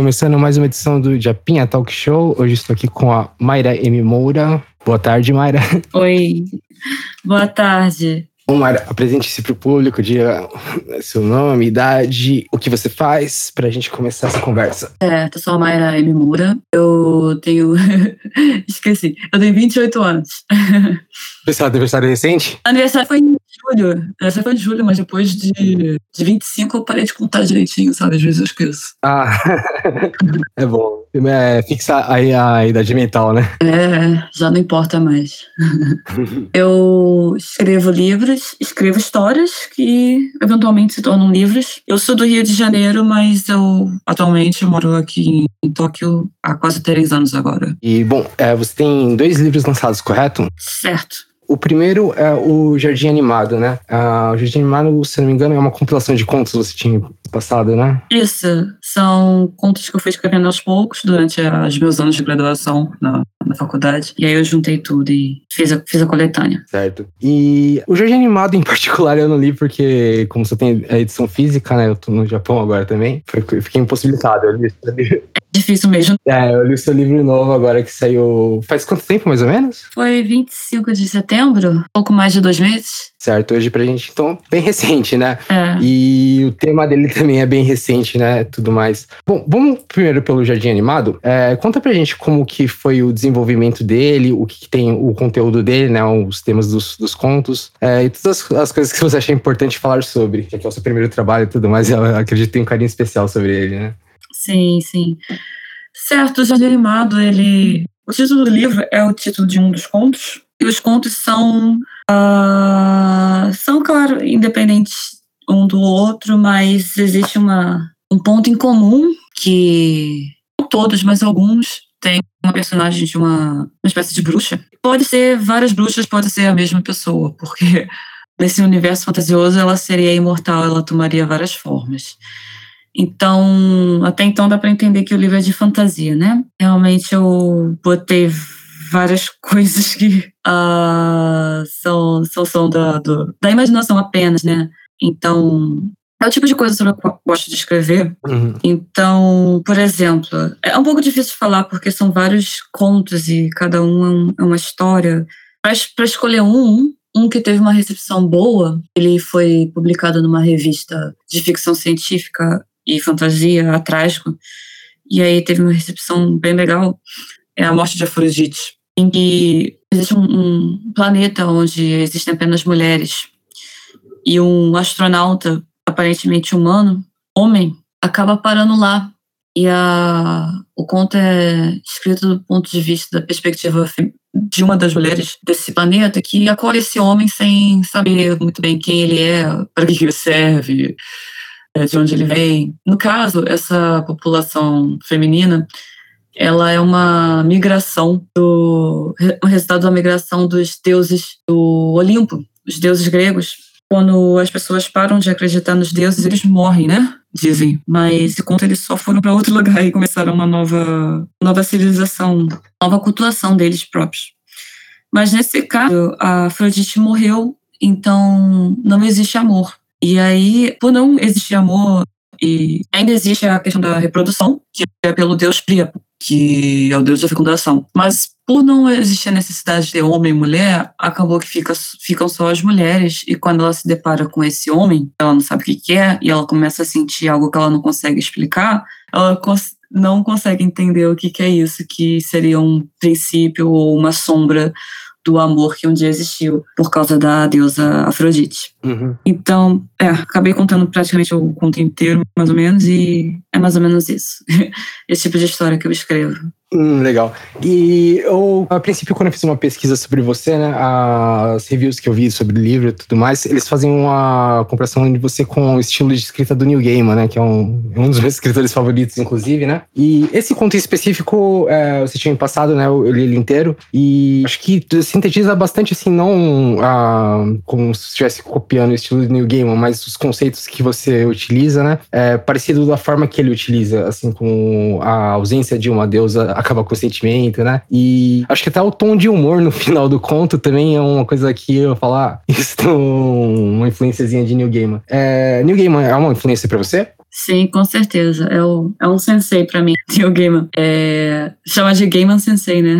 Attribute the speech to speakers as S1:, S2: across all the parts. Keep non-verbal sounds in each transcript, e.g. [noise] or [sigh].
S1: Começando mais uma edição do Japinha Talk Show. Hoje estou aqui com a Mayra M. Moura. Boa tarde, Mayra. [laughs]
S2: Oi, boa tarde.
S1: Bom, Mayra, apresente-se para o público, diga seu nome, idade, o que você faz, para a gente começar essa conversa.
S2: É, eu sou a Mayra M. Moura. Eu tenho. [laughs] Esqueci. Eu tenho 28 anos.
S1: Pessoal, aniversário recente?
S2: Aniversário foi em julho. Aniversário foi em julho, mas depois de, de 25 eu parei de contar direitinho, sabe? Às vezes eu esqueço.
S1: Ah, [laughs] é bom. É, fixar aí a idade mental, né?
S2: É, já não importa mais. [laughs] eu escrevo livros, escrevo histórias que eventualmente se tornam livros. Eu sou do Rio de Janeiro, mas eu atualmente moro aqui em Tóquio há quase três anos agora.
S1: E, bom, é, você tem dois livros lançados, correto?
S2: Certo.
S1: O primeiro é o Jardim Animado, né? Ah, o Jardim Animado, se não me engano, é uma compilação de contos que você tinha passado, né?
S2: Isso. São contos que eu fui escrevendo aos poucos durante os meus anos de graduação na, na faculdade. E aí eu juntei tudo e fiz a, fiz a coletânea.
S1: Certo. E o Jardim Animado, em particular, eu não li porque, como você tem a edição física, né? Eu tô no Japão agora também. Fiquei impossibilitado. Eu li, eu li.
S2: Difícil mesmo.
S1: É, eu li o seu livro novo agora que saiu. Faz quanto tempo, mais ou menos?
S2: Foi 25 de setembro, pouco mais de dois meses.
S1: Certo, hoje pra gente, então, bem recente, né?
S2: É.
S1: E o tema dele [laughs] também é bem recente, né? Tudo mais. Bom, vamos primeiro pelo Jardim Animado. É, conta pra gente como que foi o desenvolvimento dele, o que, que tem o conteúdo dele, né? Os temas dos, dos contos, é, e todas as, as, coisas que você acha importante falar sobre, já que é o seu primeiro trabalho e tudo mais, eu acredito que tem um carinho especial sobre ele, né?
S2: Sim, sim. Certo, o Jardim Animado, ele. O título do livro é o título de um dos contos, e os contos são. Uh, são, claro, independentes um do outro, mas existe uma, um ponto em comum que. Não todos, mas alguns têm uma personagem de uma, uma espécie de bruxa. Pode ser várias bruxas, pode ser a mesma pessoa, porque [laughs] nesse universo fantasioso ela seria imortal, ela tomaria várias formas. Então, até então dá para entender que o livro é de fantasia, né? Realmente eu botei várias [laughs] coisas que uh, são, são, são da, do, da imaginação apenas, né? Então, é o tipo de coisa sobre a qual eu gosto de escrever.
S1: Uhum.
S2: Então, por exemplo, é um pouco difícil falar porque são vários contos e cada um é uma história. Para escolher um, um que teve uma recepção boa, ele foi publicado numa revista de ficção científica e fantasia, Atrágico, e aí teve uma recepção bem legal, é A Morte de Afrodite, em que existe um, um planeta onde existem apenas mulheres e um astronauta aparentemente humano, homem, acaba parando lá. E a, o conto é escrito do ponto de vista da perspectiva de uma das mulheres desse planeta que acolhe esse homem sem saber muito bem quem ele é, para que ele serve, de onde ele vem. No caso, essa população feminina, ela é uma migração do um resultado da migração dos deuses do Olimpo, os deuses gregos. Quando as pessoas param de acreditar nos deuses, eles morrem, né? Dizem. Mas enquanto eles só foram para outro lugar e começaram uma nova, nova civilização, nova cultuação deles próprios. Mas nesse caso, a Afrodite morreu, então não existe amor. E aí, por não existir amor, e ainda existe a questão da reprodução, que é pelo deus Príapo, que é o deus da fecundação. Mas por não existir a necessidade de ter homem e mulher, acabou que fica, ficam só as mulheres. E quando ela se depara com esse homem, ela não sabe o que é, e ela começa a sentir algo que ela não consegue explicar, ela cons não consegue entender o que, que é isso, que seria um princípio ou uma sombra do amor que um dia existiu por causa da deusa Afrodite.
S1: Uhum.
S2: Então, é, acabei contando praticamente o conto inteiro, mais ou menos, e é mais ou menos isso. [laughs] Esse tipo de história que eu escrevo.
S1: Hum, legal. E eu, a princípio, quando eu fiz uma pesquisa sobre você, né, as reviews que eu vi sobre o livro e tudo mais, eles fazem uma comparação de você com o estilo de escrita do Neil Gaiman, né, que é um, um dos meus [laughs] escritores favoritos, inclusive, né. E esse conto específico, é, você tinha passado, né, eu li ele inteiro, e acho que sintetiza bastante, assim, não ah, como se estivesse copiando o estilo do Neil Gaiman, mas os conceitos que você utiliza, né, é parecido da forma que ele utiliza, assim, com a ausência de uma deusa acaba com o sentimento, né? E acho que até o tom de humor no [laughs] final do conto também é uma coisa que eu falar, [laughs] isso tem uma influenciazinha de New Gaiman. É, New Gaiman é uma influência para você?
S2: Sim, com certeza. É, o, é um sensei para mim, [laughs] Neil Gaiman. É, chama de Gaiman Sensei, né?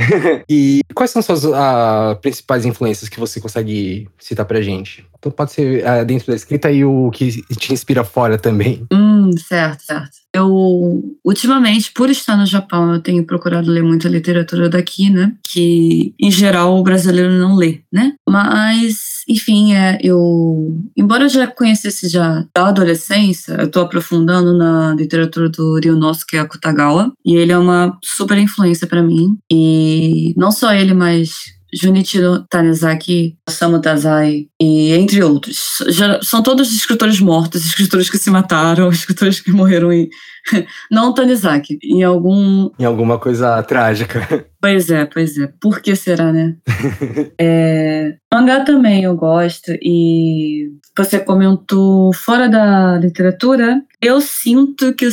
S2: [laughs]
S1: e quais são suas uh, principais influências que você consegue citar pra gente? Então pode ser uh, dentro da escrita e o que te inspira fora também.
S2: Hum, certo, certo. Eu, ultimamente, por estar no Japão, eu tenho procurado ler muita literatura daqui, né? Que, em geral, o brasileiro não lê, né? Mas, enfim, é, eu... Embora eu já conhecesse já da adolescência, eu tô aprofundando na literatura do Ryunosuke Akutagawa. E ele é uma super influência para mim. E não só ele, mas Junichiro Tanizaki, Osamu Dazai e entre outros. Já, são todos escritores mortos, escritores que se mataram, [laughs] escritores que morreram em... [laughs] Não Tanizaki, em algum...
S1: Em alguma coisa trágica.
S2: Pois é, pois é. Por que será, né? [laughs] é, mangá também eu gosto e você comentou fora da literatura, eu sinto que eu,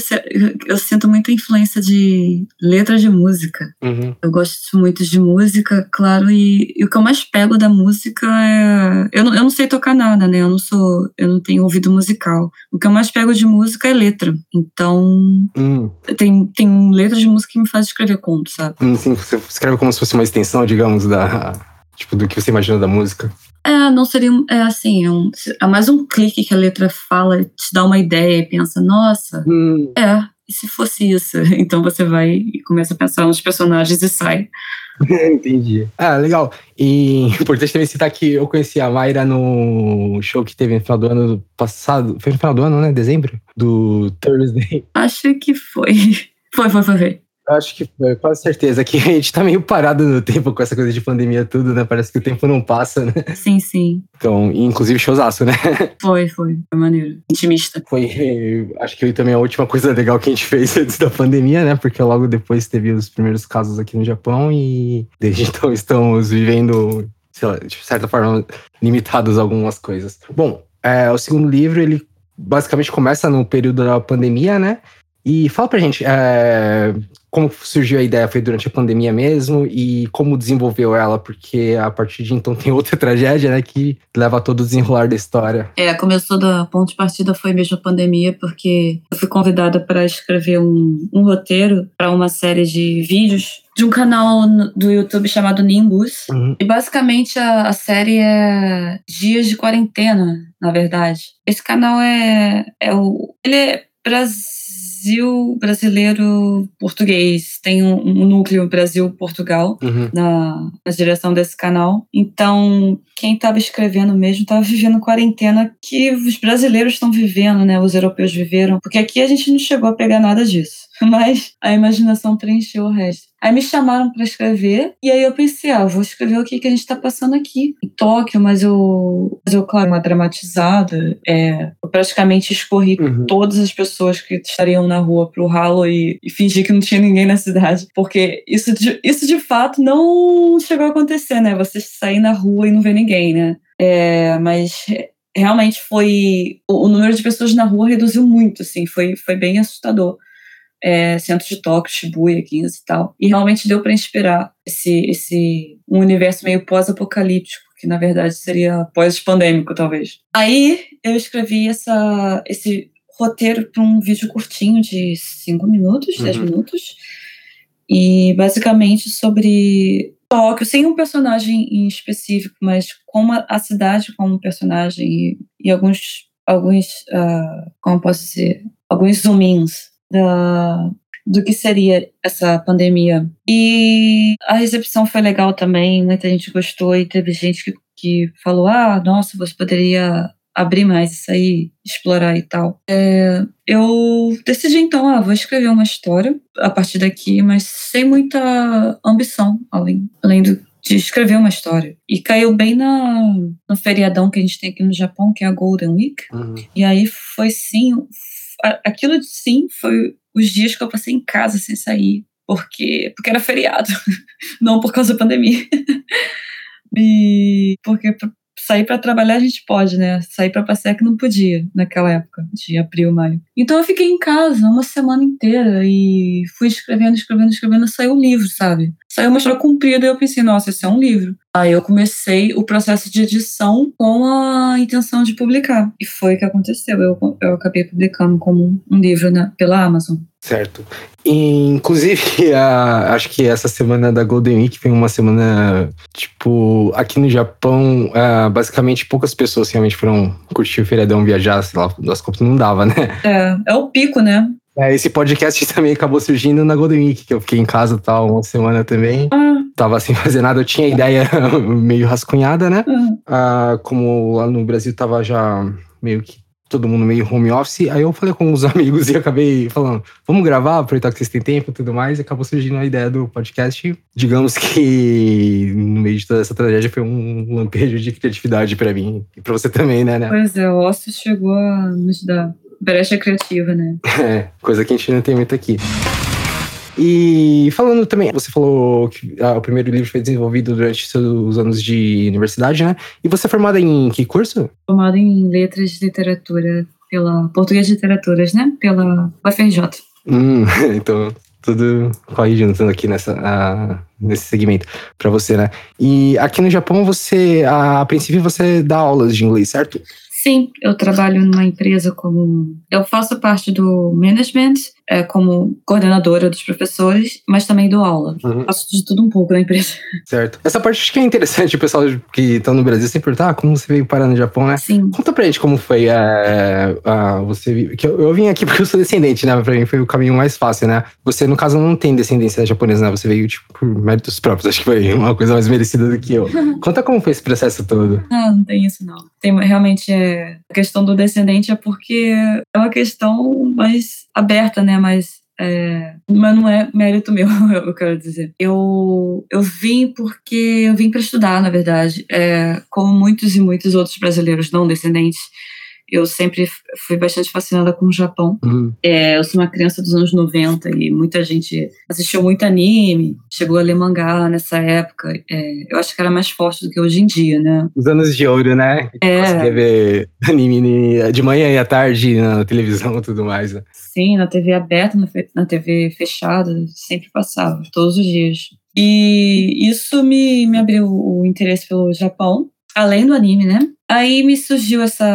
S2: eu sinto muita influência de letras de música.
S1: Uhum.
S2: Eu gosto muito de música, claro, e, e, o que eu mais pego da música é eu não, eu não sei tocar nada, né? Eu não sou, eu não tenho ouvido musical. O que eu mais pego de música é letra. Então,
S1: uhum.
S2: tem tem letras de música que me fazem escrever contos, sabe?
S1: Sim, você escreve como se fosse uma extensão, digamos, da tipo do que você imagina da música.
S2: É, não seria é assim, é, um, é mais um clique que a letra fala, te dá uma ideia e pensa, nossa,
S1: hum.
S2: é, e se fosse isso? [laughs] Então você vai e começa a pensar nos personagens e sai. [laughs]
S1: Entendi. Ah, legal. E [laughs] importante também citar que eu conheci a Mayra no show que teve no final do ano passado. Foi no final do ano, né? Dezembro? Do Thursday.
S2: Acho que foi. Foi, foi, foi. foi.
S1: Acho que foi, quase certeza. Que [laughs] a gente tá meio parado no tempo com essa coisa de pandemia tudo, né? Parece que o tempo não passa, né?
S2: Sim, sim.
S1: Então, inclusive showzaço, né? [laughs]
S2: Foi, foi. Foi maneiro. Intimista.
S1: Foi, acho que também a última coisa legal que a gente fez [laughs] antes da pandemia, né? Porque logo depois teve os primeiros casos aqui no Japão e desde então estamos vivendo, sei lá, de certa forma, limitados a algumas coisas. Bom, é, o segundo livro, ele basicamente começa no período da pandemia, né? E fala pra gente, é, como surgiu a ideia? Foi durante a pandemia mesmo? E como desenvolveu ela? Porque a partir de então tem outra [laughs] tragédia, né? Que leva a todo o desenrolar da história.
S2: É, começou da ponto de partida foi mesmo a pandemia, porque eu fui convidada para escrever um, um roteiro para uma série de vídeos de um canal do YouTube chamado Nimbus.
S1: Uhum.
S2: E basicamente a, a, série é dias de quarentena, na verdade. Esse canal é, é o. Ele é Brasil Brasil brasileiro português. Tem um, um núcleo Brasil-Portugal
S1: uhum.
S2: na, na direção desse canal. Então, quem estava escrevendo mesmo estava vivendo quarentena que os brasileiros estão vivendo, né? Os europeus viveram. Porque aqui a gente não chegou a pegar nada disso. [laughs] Mas a imaginação preencheu o resto. Aí me chamaram para escrever, e aí eu pensei, ah, vou escrever o que, que a gente está passando aqui em Tóquio, mas eu, mas eu claro, uma dramatizada. É, eu praticamente escorri
S1: uhum.
S2: todas as pessoas que estariam na rua pro ralo e, e fingi que não tinha ninguém na cidade, porque isso de, isso de fato não chegou a acontecer, né? Você sair na rua e não ver ninguém, né? É, mas realmente foi o, número de pessoas na rua reduziu muito, assim, foi, foi bem assustador é, centro de Tóquio, Shibuya, 15 e tal. E realmente deu para inspirar esse, esse um universo meio pós-apocalíptico, que na verdade seria pós-pandêmico, talvez. Aí eu escrevi essa, esse roteiro para um vídeo curtinho de 5 minutos, 10 uhum. minutos. E basicamente sobre Tóquio, sem um personagem em específico, mas como a cidade como personagem e, e alguns, alguns uh, como posso dizer, alguns zoom-ins da, do que seria essa pandemia. E a recepção foi legal também, muita gente gostou e teve gente que, que falou: ah, nossa, você poderia abrir mais isso aí, explorar e tal. É, eu decidi então, ah, vou escrever uma história a partir daqui, mas sem muita ambição, além, além do, de escrever uma história. E caiu bem na, no feriadão que a gente tem aqui no Japão, que é a Golden Week.
S1: Uhum.
S2: E aí foi sim, aquilo sim foi os dias que eu passei em casa sem sair, porque, porque era feriado, [laughs] não por causa da pandemia. [laughs] e porque sair para trabalhar a gente pode, né? Sair para passear que não podia naquela época, de abril, maio. Então eu fiquei em casa uma semana inteira e fui escrevendo, escrevendo, escrevendo, saiu um livro, sabe? Saiu uma história comprida e eu pensei, nossa, esse é um livro. Aí eu comecei o processo de edição com a intenção de publicar. E foi o que aconteceu. Eu, eu acabei publicando como um livro na, pela Amazon.
S1: Certo. Inclusive, [laughs] a, acho que essa semana da Golden Week foi uma semana, tipo, aqui no Japão, a, basicamente poucas pessoas realmente foram curtir o feriadão, viajar, sei lá, das copas não dava, né?
S2: É, é o pico, né?
S1: É, esse podcast [laughs] também acabou surgindo na Golden Week, que eu fiquei em casa tal, uma semana também.
S2: Ah.
S1: Tava sem fazer nada, eu tinha ideia [laughs] meio rascunhada, né?
S2: Uhum.
S1: Ah, como lá no Brasil tava já meio que todo mundo meio home office, aí eu falei com os [laughs] amigos e acabei falando, vamos gravar, aproveitar que vocês têm tempo e tudo mais, e acabou surgindo a ideia do podcast. Digamos que no meio de toda essa tragédia foi um lampejo de criatividade para mim e para você também, né, né?
S2: Pois é, o ócio chegou a nos dar brecha criativa, né? [laughs]
S1: É, coisa que a gente não tem muito aqui. E falando também, você falou que ah, o primeiro livro foi desenvolvido durante seus anos de universidade, né? E você é formada em que curso?
S2: Formada em Letras de Literatura pela Português de Literaturas, né? Pela UFRJ.
S1: Hum, [laughs] então tudo corre junto aqui nessa, ah, nesse segmento para você, né? E aqui no Japão você, a princípio, você dá aulas de inglês, certo?
S2: Sim, eu trabalho numa empresa como. Eu faço parte do management, é, como coordenadora dos professores, mas também dou aula.
S1: Uhum.
S2: Faço de tudo um pouco na empresa.
S1: Certo. Essa parte acho que é interessante, o pessoal que tá no Brasil sempre pergunta, ah, como você veio parar no Japão, né?
S2: Sim.
S1: Conta pra gente como foi é, a, você. Que eu, eu vim aqui porque eu sou descendente, né? Pra mim foi o caminho mais fácil, né? Você, no caso, não tem descendência japonesa, né? Você veio, tipo, por méritos próprios. Acho que foi uma coisa mais merecida do que eu. [laughs] Conta como foi esse processo todo.
S2: Não, não tem isso, não. Tem realmente é, a questão do descendente é porque é uma questão mais aberta, né? Mais é, mas não é mérito meu, [laughs] eu quero dizer. Eu, eu vim porque eu vim para estudar, na verdade. É, como muitos e muitos outros brasileiros não descendentes, eu sempre fui bastante fascinada com o Japão.
S1: Uhum.
S2: É, eu sou uma criança dos anos 90 e muita gente assistiu muito anime, chegou a ler mangá nessa época. É, eu acho que era mais forte do que hoje em dia, né?
S1: Os anos de ouro, né?
S2: É.
S1: Conseguia ver anime de manhã e à tarde na televisão e tudo mais. Né?
S2: Sim, na TV aberta, na TV fechada, sempre passava, todos os dias. E isso me, me abriu o interesse pelo Japão, além do anime, né? Aí me surgiu essa.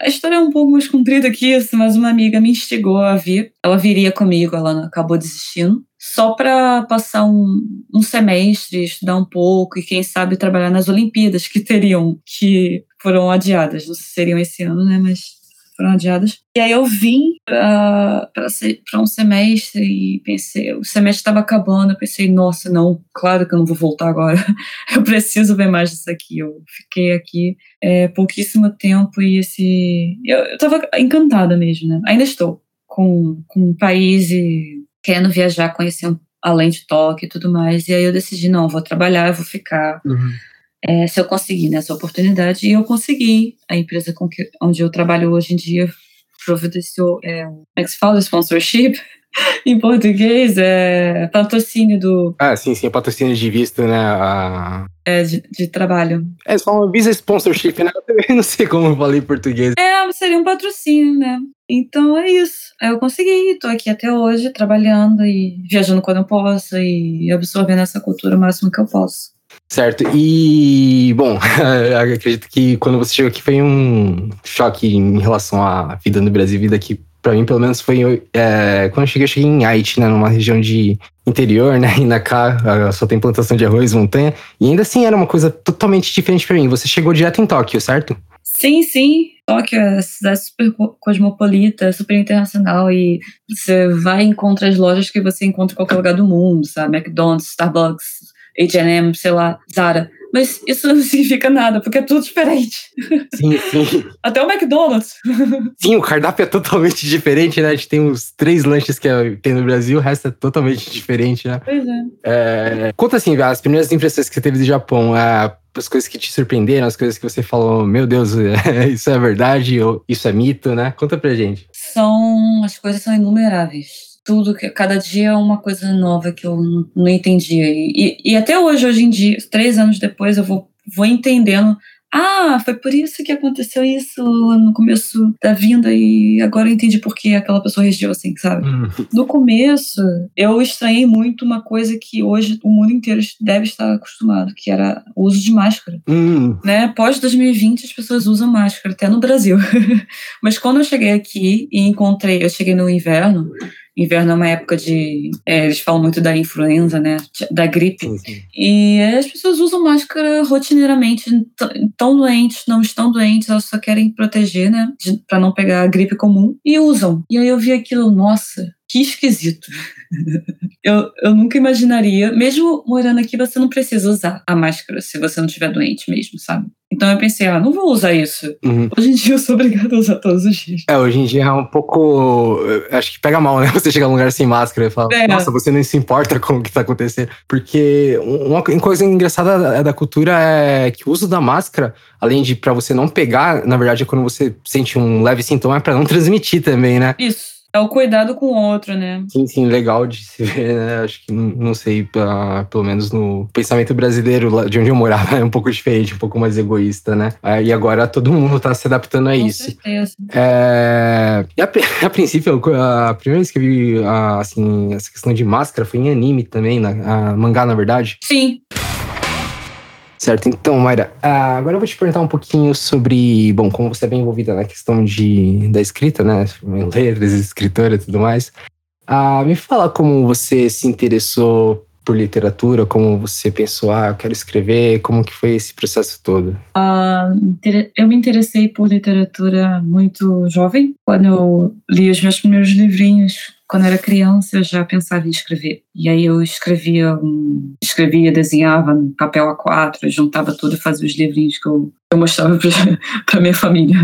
S2: A história é um pouco mais comprida que isso, mas uma amiga me instigou a vir. Ela viria comigo, ela acabou desistindo. Só para passar um, um semestre, estudar um pouco e, quem sabe, trabalhar nas Olimpíadas que teriam, que foram adiadas. Não sei se seriam esse ano, né? Mas foram adiadas. E aí eu vim para um semestre e pensei, o semestre estava acabando, eu pensei, nossa, não, claro que eu não vou voltar agora. [laughs] Eu preciso ver mais disso aqui. Eu fiquei aqui é, pouquíssimo tempo e esse. Eu, eu tava encantada mesmo, né? Ainda estou com, com o país e querendo viajar, conhecer um, além de Tóquio e tudo mais. E aí eu decidi, não, vou trabalhar, eu vou ficar. É, se eu conseguir né, essa oportunidade, e eu consegui. A empresa com que, onde eu trabalho hoje em dia providenciou, é, como é que se fala? Sponsorship? [laughs] em português, é patrocínio do,
S1: Ah, sim, sim, patrocínio de vista, né? A...
S2: é, de, de trabalho.
S1: É só uma Visa Sponsorship, né? Eu também não sei como eu falei em português.
S2: É, seria um patrocínio, né? Então é isso. Aí Eu consegui, tô aqui até hoje, trabalhando e viajando quando eu posso e absorvendo essa cultura o máximo que eu posso.
S1: Certo, e bom, [laughs] acredito que quando você chegou aqui foi um choque em relação à vida no Brasil, vida aqui, pra mim pelo menos foi é, quando eu cheguei, eu cheguei em Haiti, né, numa região de interior, né, [laughs] e na cá só tem plantação de arroz, montanha, e ainda assim era uma coisa totalmente diferente pra mim. Você chegou direto em Tóquio, certo?
S2: Sim, sim. Tóquio é cidade super co- cosmopolita, super internacional e você vai e encontra as lojas que você encontra em qualquer lugar do mundo, sabe? McDonald's, Starbucks, H&M, sei lá, Zara. mas isso [laughs] não significa nada, porque é tudo diferente.
S1: Sim, sim. [laughs]
S2: Até o McDonald's. [laughs]
S1: Sim, o cardápio é totalmente diferente, né? A gente tem uns três lanches que é, tem no Brasil, o resto é totalmente diferente, né?
S2: Pois é.
S1: É, conta assim, as primeiras impressões que você teve do Japão, é, as coisas que te surpreenderam, as coisas que você falou, meu Deus, isso é verdade ou isso é mito, né? Conta pra gente.
S2: São, as coisas são inumeráveis tudo, que cada dia é uma coisa nova que eu não, não entendia. E, e, até hoje, hoje em dia, três anos depois, eu vou, vou entendendo ah, foi por isso que aconteceu isso no começo da vinda e agora eu entendi por que aquela pessoa reagiu assim, sabe? Hum. No começo, eu estranhei muito uma coisa que hoje o mundo inteiro deve estar acostumado, que era o uso de máscara.
S1: Hum.
S2: Né? Pós 2020 as pessoas usam máscara, até no Brasil. [laughs] Mas quando eu cheguei aqui e encontrei, eu cheguei no inverno, Inverno é uma época de. É, eles falam muito da influenza, né? Da gripe.
S1: Sim, sim.
S2: E as pessoas usam máscara rotineiramente. Estão doentes, não estão doentes, elas só querem proteger, né? Para não pegar a gripe comum. E usam. E aí eu vi aquilo, nossa, que esquisito. eu, eu nunca imaginaria, mesmo morando aqui, você não precisa usar a máscara se você não estiver doente mesmo, sabe? Então eu pensei, ah, não vou usar isso.
S1: Uhum.
S2: Hoje em dia eu sou obrigada a usar todos os dias.
S1: É, hoje em dia é um pouco. Acho que pega mal, né? [laughs] Você chegar num lugar sem máscara e falar, é. nossa, você não se importa com o que tá acontecendo. Porque uma coisa engraçada da cultura é que o uso da máscara, além de para você não pegar, na verdade, é quando você sente um leve sintoma, é pra não transmitir também, né?
S2: Isso. É o cuidado com o outro, né?
S1: Sim, sim, legal de se ver, né? Acho que, não sei, uh, pelo menos no pensamento brasileiro, de onde eu morava, [laughs] é um pouco diferente, um pouco mais egoísta, né? Uh, e agora todo mundo tá se adaptando a
S2: com
S1: isso.
S2: Certeza.
S1: É... E a, [laughs] a, princípio, a primeira vez que eu vi, uh, assim, essa questão de máscara foi em anime também, na, mangá, na verdade.
S2: Sim.
S1: Certo, então, Mayra, ah, agora eu vou te perguntar um pouquinho sobre, bom, como você é bem envolvida na questão de, da escrita, né, letras, escritora e tudo mais, ah, me fala como você se interessou por literatura, como você pensou, ah, eu quero escrever, como que foi esse processo todo?
S2: Uh, eu me interessei por literatura muito jovem, quando eu li os meus primeiros livrinhos quando era criança, eu já pensava em escrever. E aí eu escrevia, escrevia, desenhava no papel A4, juntava tudo e fazia os livrinhos que eu, eu mostrava para [laughs] minha família.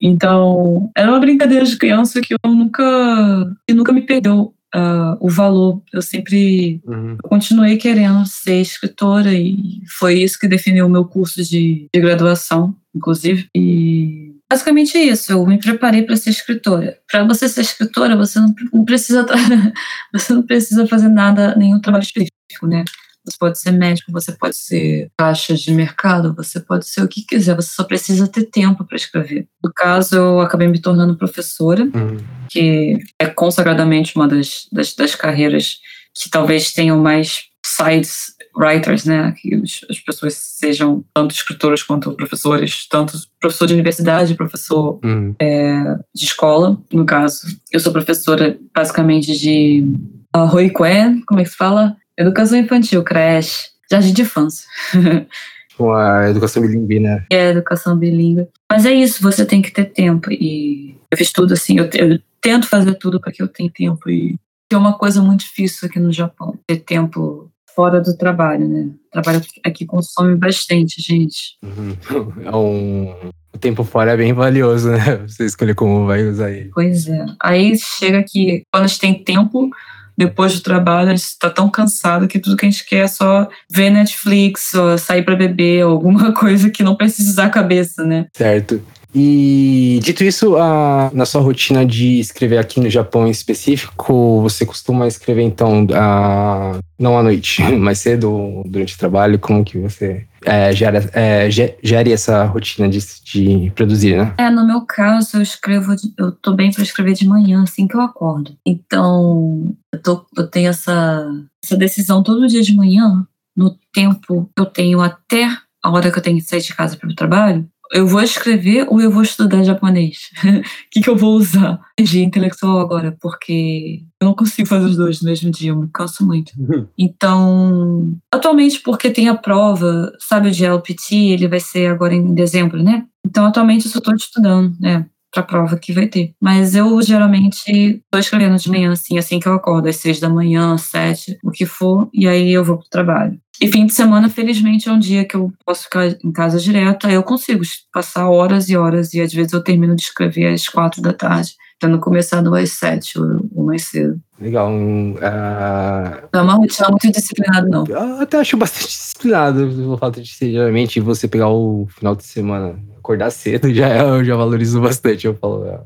S2: Então, era uma brincadeira de criança que eu nunca, que nunca me perdeu uh, o valor. Eu sempre
S1: uhum.
S2: eu continuei querendo ser escritora e foi isso que definiu o meu curso de, de graduação, inclusive. E Basicamente é isso, eu me preparei para ser escritora. Para você ser escritora, você não precisa [laughs] você não precisa fazer nada, nenhum trabalho específico, né? Você pode ser médico, você pode ser caixa de mercado, você pode ser o que quiser, você só precisa ter tempo para escrever. No caso, eu acabei me tornando professora,
S1: uhum.
S2: que é consagradamente uma das, das, das carreiras que talvez tenham mais sides writers, né, que as pessoas sejam tanto escritoras quanto professores, tanto professor de universidade, professor
S1: uhum.
S2: é, de escola, no caso. Eu sou professora basicamente de uh, Roiqué, como é que se fala? Educação infantil, creche, jardim de infância. [laughs]
S1: Com a educação bilíngue, né?
S2: É, educação bilíngue. Mas é isso, você tem que ter tempo. E eu fiz tudo assim, eu, eu tento fazer tudo para que eu tenha tempo. E é uma coisa muito difícil aqui no Japão, ter tempo fora do trabalho, né? O trabalho aqui consome bastante, gente.
S1: Uhum. [laughs] É um... O tempo fora é bem valioso, né? [laughs] Você escolher como vai usar ele.
S2: Pois é. Aí chega aqui, quando a gente tem tempo, depois do trabalho, a gente está tão cansado que tudo que a gente quer é só ver Netflix, ou sair para beber, alguma [laughs] coisa que não precisa usar a cabeça, né?
S1: Certo. E dito isso, a, na sua rotina de escrever aqui no Japão em específico, você costuma escrever então a, não à noite, [laughs] mais cedo durante o trabalho? Como que você é, é, gere essa rotina de, de produzir, né?
S2: É, no meu caso, eu escrevo, eu tô bem para escrever de manhã, assim que eu acordo. Então, eu, tô, eu tenho essa, essa decisão todo dia de manhã, no tempo que eu tenho até a hora que eu tenho que sair de casa para o trabalho, eu vou escrever ou eu vou estudar japonês? O [laughs] que, que eu vou usar? Energia intelectual agora, porque eu não consigo fazer os dois no mesmo dia, eu me canso muito.
S1: Uhum.
S2: Então, atualmente, porque tem a prova, sabe, o de LPT, ele vai ser agora em dezembro, né? Então, atualmente, eu só estou estudando, né? Pra prova que vai ter. Mas eu geralmente estou escrevendo de manhã, assim, assim que eu acordo, às seis da manhã, às sete, o que for, e aí eu vou pro trabalho. E fim de semana, felizmente, é um dia que eu posso ficar em casa direto, aí eu consigo passar horas e horas, e às vezes eu termino de escrever às quatro da tarde, tendo começado às sete ou, mais cedo.
S1: Legal. Uh...
S2: Não é uma rotina muito disciplinada, não.
S1: Eu até acho bastante disciplinado o fato de ser, geralmente, você pegar o final de semana, acordar cedo, já, é, eu já valorizo bastante. Eu falo, é,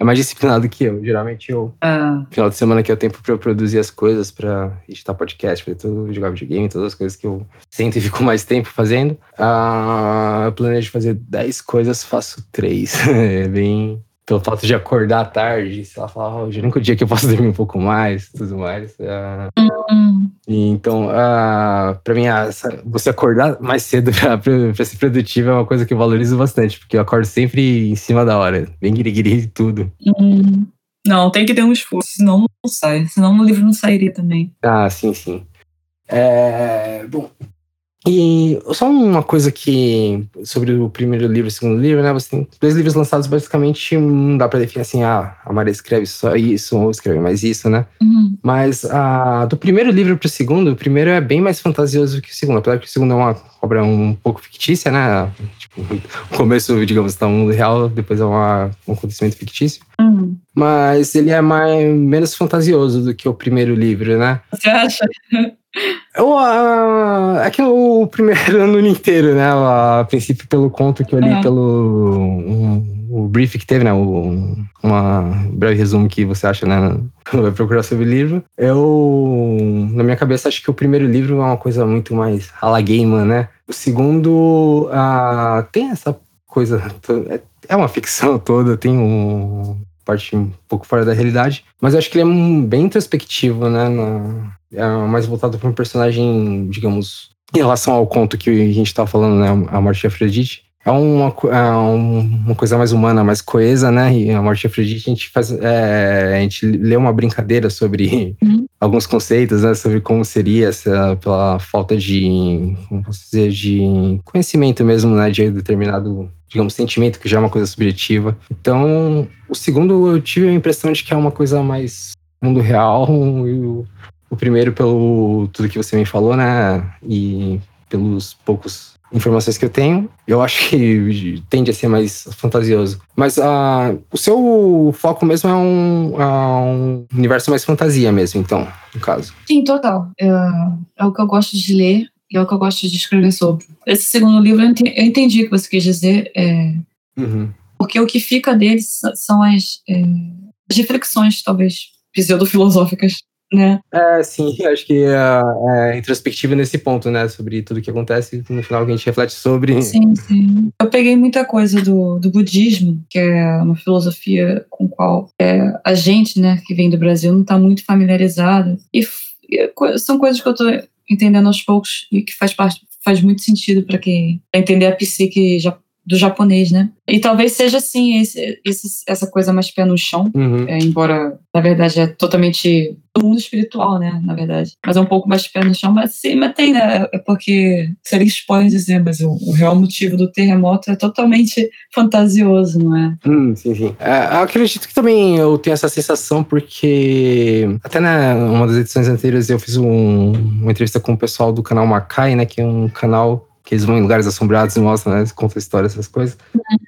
S1: é mais disciplinado que eu. Geralmente eu.
S2: Ah.
S1: Final de semana que eu tenho pra produzir as coisas, pra editar podcast, pra tudo, jogar videogame, todas as coisas que eu sento e fico mais tempo fazendo. Uh, eu planejo fazer 10 coisas, faço 3. [laughs] é bem pelo fato de acordar tarde, sei lá, falar, oh, hoje é o único dia que eu posso [laughs] dormir um pouco mais, tudo mais. Uh,
S2: uhum.
S1: então, uh, para mim, uh, você acordar mais cedo [laughs] para ser produtivo é uma coisa que eu valorizo bastante, porque eu acordo sempre em cima da hora, bem guiri e tudo.
S2: Uhum. Não, tem que ter um esforço, senão não sai, senão o livro não sairia também.
S1: Ah, sim, sim. É, bom, e só uma coisa que sobre o primeiro livro e o segundo livro, né? Você tem dois livros lançados basicamente, não dá para definir assim, ah, a Maria escreve só isso ou escreve mais isso, né?
S2: Uhum.
S1: Mas ah, do primeiro livro pro segundo, o primeiro é bem mais fantasioso que o segundo, apesar que o segundo é uma obra um pouco fictícia, né? Tipo, o começo, digamos, tá um mundo real, depois é uma, um acontecimento fictício.
S2: Uhum.
S1: Mas ele é mais, menos fantasioso do que o primeiro livro, né?
S2: Você acha?
S1: Eu, uh, é que o primeiro [laughs] ano inteiro, né? A princípio, pelo conto que eu li, é. pelo um, o brief que teve, né? O, uma breve resumo que você acha, né? Quando vai procurar sobre o livro. Eu, na minha cabeça, acho que o primeiro livro é uma coisa muito mais a la Gaiman, né? O segundo uh, tem essa coisa. É, é uma ficção [laughs] toda, tem um parte um pouco fora da realidade, mas eu acho que ele é bem introspectivo, né? Na, é mais voltado para um personagem, digamos, em relação ao conto que a gente estava falando, né? A Morte de Afrodite. É uma, é uma coisa mais humana, mais coesa, né? E a Morte de Afrodite, a gente faz. É, a gente lê uma brincadeira sobre uhum. alguns conceitos, né? Sobre como seria essa, pela falta de. Como posso dizer? De conhecimento mesmo, né? De determinado digamos, sentimento, que já é uma coisa subjetiva. Então, o segundo eu tive a impressão de que é uma coisa mais mundo real, e o, o primeiro pelo tudo que você me falou, né? E pelos poucos informações que eu tenho, eu acho que tende a ser mais fantasioso. Mas uh, o seu foco mesmo é um, uh, um, universo mais fantasia mesmo, então, no caso.
S2: Sim, total. É, é o que eu gosto de ler e é o que eu gosto de escrever sobre. Esse segundo livro, eu entendi o que você quis dizer, é,
S1: uhum.
S2: porque o que fica deles são as, é, as reflexões, talvez, pseudo-filosóficas né?
S1: É, sim, [laughs] acho que é, é introspectiva nesse ponto, né? Sobre tudo que acontece, no final a gente reflete sobre.
S2: Sim, sim. Eu peguei muita coisa do, do budismo, que é uma filosofia com qual é, a gente, né, que vem do Brasil, não está muito familiarizada. E, e são coisas que eu estou entendendo aos poucos e que faz parte faz muito sentido para quem pra entender a psique do japonês, né? E talvez seja assim esse, esse, essa coisa mais pé no chão,
S1: uhum.
S2: é, embora na verdade é totalmente do mundo espiritual, né? Na verdade, mas é um pouco mais pé no chão, mas sim, mas tem, né? É porque seria podem dizer, mas o, o, real motivo do terremoto é totalmente fantasioso, não é?
S1: Hum, sim, sim. É, eu acredito que também eu tenho essa sensação porque até na né, uma das edições anteriores eu fiz um, uma entrevista com o pessoal do canal Makai, né? Que é um canal que eles vão em lugares assombrados e mostram, né? Conta história, essas coisas.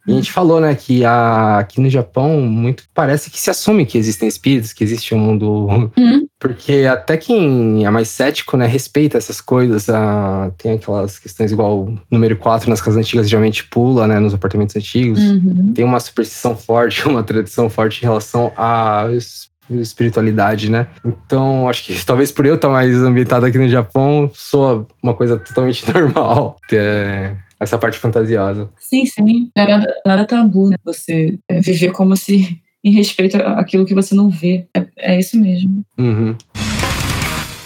S1: E a gente falou, né, que a, aqui no Japão, muito parece que se assume que existem espíritos, que existe um mundo.
S2: Uhum. [laughs]
S1: Porque até quem é mais cético, né, respeita essas coisas. A, tem aquelas questões igual número 4 nas casas antigas geralmente pula, né, nos apartamentos antigos.
S2: Uhum.
S1: Tem uma superstição forte, [laughs] uma tradição forte em relação a espiritualidade, né? Então, acho que [laughs] talvez por eu estar mais ambientado aqui no Japão, soa uma coisa totalmente [laughs] normal ter essa parte fantasiosa.
S2: Sim, sim. Nada, nada tabu, né? Você é, viver como se em respeito àquilo que você não vê. É, é isso mesmo.
S1: Uhum.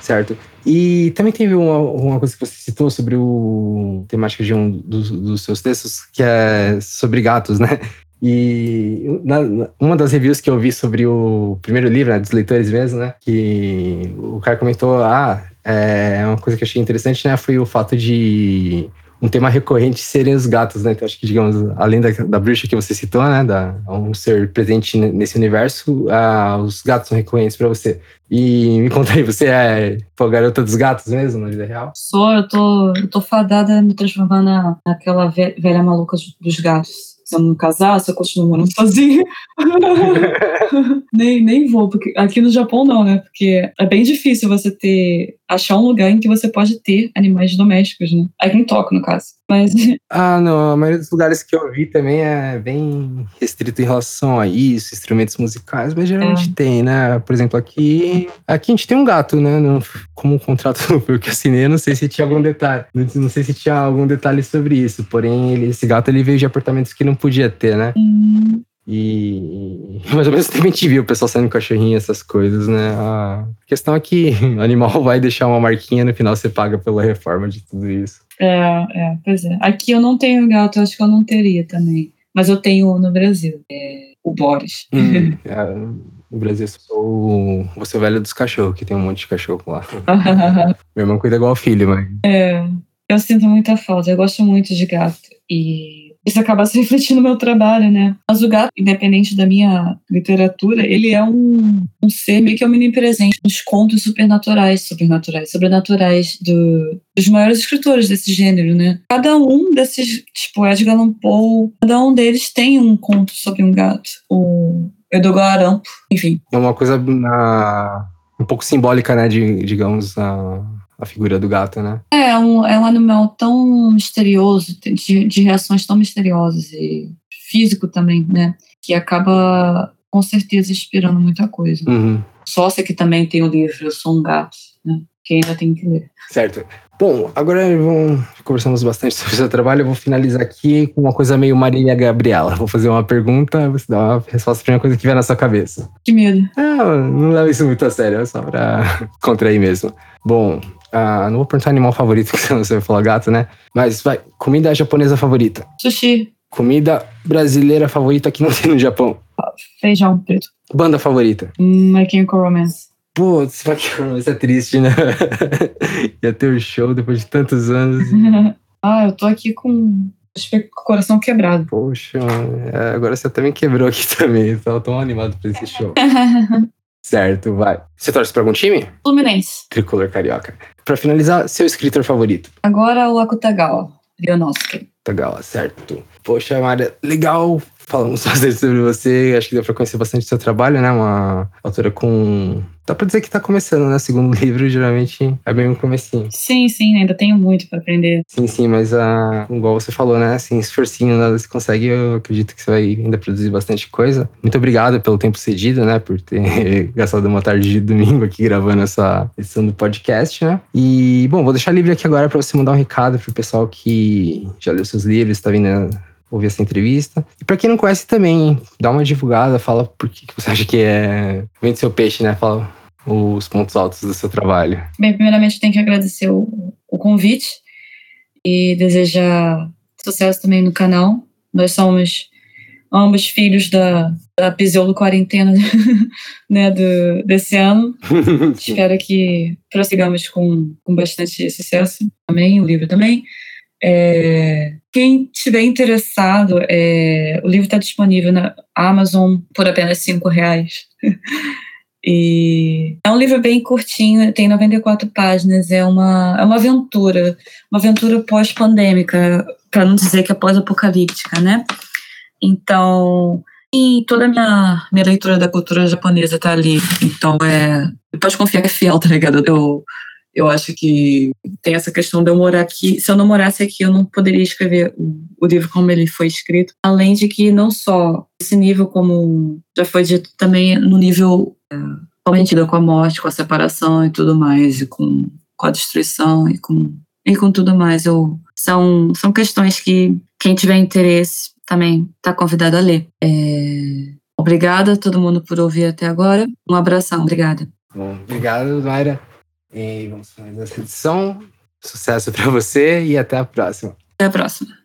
S1: Certo. E também teve uma, uma, coisa que você citou sobre o temática de um dos, dos seus textos, que é sobre gatos, né? E na, uma das reviews que eu vi sobre o primeiro livro, né, dos leitores mesmo, né, que o cara comentou, ah, é uma coisa que eu achei interessante, né, foi o fato de um tema recorrente serem os gatos, né? Então acho que, digamos, além da, da bruxa que você citou, né? Da, um ser presente nesse universo, uh, os gatos são recorrentes para você. E me conta aí, você é pô, garota dos gatos mesmo na vida real?
S2: Sou, eu tô, eu tô fadada a me transformar na, naquela velha maluca dos gatos se eu não casar, se eu continuo morando sozinha. [laughs] nem, nem vou, porque aqui no Japão não, né? Porque é bem difícil você ter achar um lugar em que você pode ter animais domésticos, né? Aqui em Tóquio, no caso. Mas. [laughs]
S1: Ah, não. A maioria dos lugares que eu vi também é bem restrito em relação a isso, instrumentos musicais, mas geralmente é. tem, né? Por exemplo, aqui. Aqui a gente tem um gato, né? Como um contrato [laughs] que eu assinei, não sei se tinha algum detalhe. Não, não, sei se tinha algum detalhe sobre isso. Porém, ele, esse gato ele veio de apartamentos que não podia ter, né? E, mas ao mesmo tempo a gente viu o pessoal saindo cachorrinho, essas coisas, né? A questão é que o [laughs] animal vai deixar uma marquinha, no final você paga pela reforma de tudo isso.
S2: É, é, pois é. Aqui eu não tenho gato, acho que eu não teria também. Mas eu tenho no Brasil, é, o Boris.
S1: Hum, [laughs] é, no Brasil eu sou você é o velho dos cachorros, que tem um monte de cachorro lá. [laughs] Meu irmão cuida igual filho, mas.
S2: É, eu sinto muita falta, eu gosto muito de gato. E isso acaba se refletindo no meu trabalho, né? Mas o gato, independente da minha literatura, ele é um, um ser meio que omnipresente nos contos supernaturais, supernaturais, sobrenaturais do, dos maiores escritores desse gênero, né? Cada um desses, tipo Edgar Allan Poe, cada um deles tem um conto sobre um gato. O Edgar Allan enfim.
S1: É uma coisa na, um pouco simbólica, né, de, digamos, a a figura do gato, né?
S2: É, um, é um animal tão misterioso, de, de reações tão misteriosas e físico também, né? Que acaba com certeza inspirando muita coisa.
S1: Uhum.
S2: Sócia que também tem o livro Eu Sou um Gato, né? Que ainda tem que ler.
S1: Certo. Bom, agora vamos, conversamos bastante [laughs] sobre o seu trabalho. Eu vou finalizar aqui com uma coisa meio Marília Gabriela. Vou fazer uma pergunta, você dá uma resposta para uma coisa que vier na sua cabeça.
S2: Que medo.
S1: Ah, não leva isso muito a sério, é só para [laughs] contrair mesmo. Bom, ah, não vou perguntar animal favorito, [laughs] que você vai falar gato, né? Mas vai, comida japonesa favorita.
S2: Sushi.
S1: Comida brasileira favorita que não tem no Japão.
S2: Feijão preto.
S1: Banda favorita.
S2: My Chemical Romance.
S1: Putz, My Chemical Romance é triste, né? [laughs] Ia ter o um show depois de tantos anos. [laughs]
S2: ah, eu tô aqui com o coração quebrado.
S1: Poxa, é, agora você também quebrou aqui também. Eu tava tão animado pra esse show. certo, vai. Você torce pra algum time?
S2: Fluminense.
S1: Tricolor carioca. Pra finalizar, seu escritor favorito?
S2: Agora o Akutagawa, Leonovsky.
S1: Akutagawa, certo. Poxa, Maria, legal falamos [laughs] bastante sobre você. Acho que deu pra conhecer bastante o seu trabalho, né? Uma autora com. Dá pra dizer que tá começando, né? Segundo [laughs] livro, geralmente é bem um comecinho.
S2: Sim, sim, ainda tenho muito para aprender.
S1: Sim, sim, mas uh, igual você falou, né? Assim, esforcinho, nada se consegue. Eu acredito que você vai ainda produzir bastante coisa. Muito obrigado pelo tempo cedido, né? Por ter [laughs] gastado uma tarde de domingo aqui gravando essa edição do podcast, né? E, bom, vou deixar livre aqui agora para você mandar um recado pro pessoal que já leu seus livros, tá vindo ouvir essa entrevista. E para quem não conhece também, dá uma divulgada, fala por que você acha que é. Vende seu peixe, né? Fala os pontos altos do seu trabalho.
S2: Bem, primeiramente tenho que agradecer o, o convite e desejar sucesso também no canal. Nós somos ambos filhos da, da Pisiolo Quarentena [laughs] né, do, desse ano. [laughs] Espero que prossigamos com, com bastante sucesso também, o livro também. É, quem estiver interessado, é, o livro está disponível na Amazon por apenas cinco reais. [laughs] e é um livro bem curtinho, tem 94 páginas, é uma, é uma aventura, uma aventura pós-pandêmica, para não dizer que é pós-apocalíptica, né? Então, e toda a minha, minha leitura da cultura japonesa está ali. Então, é, pode confiar que é fiel, tá ligado? Eu, eu acho que tem essa questão de eu morar aqui. Se eu não morasse aqui, eu não poderia escrever o, livro como ele foi escrito. Além de que não só esse nível, como já foi dito também, no nível é, comprometido com a morte, com a separação e tudo mais, e com, com a destruição e com, e com tudo mais. Eu, são, são questões que quem tiver interesse também está convidado a ler. É, obrigada a todo mundo por ouvir até agora. Um abração, obrigada.
S1: Bom, obrigado, Mayra. E vamos fazer essa [laughs] edição. Sucesso para você e até a próxima.
S2: Até a próxima.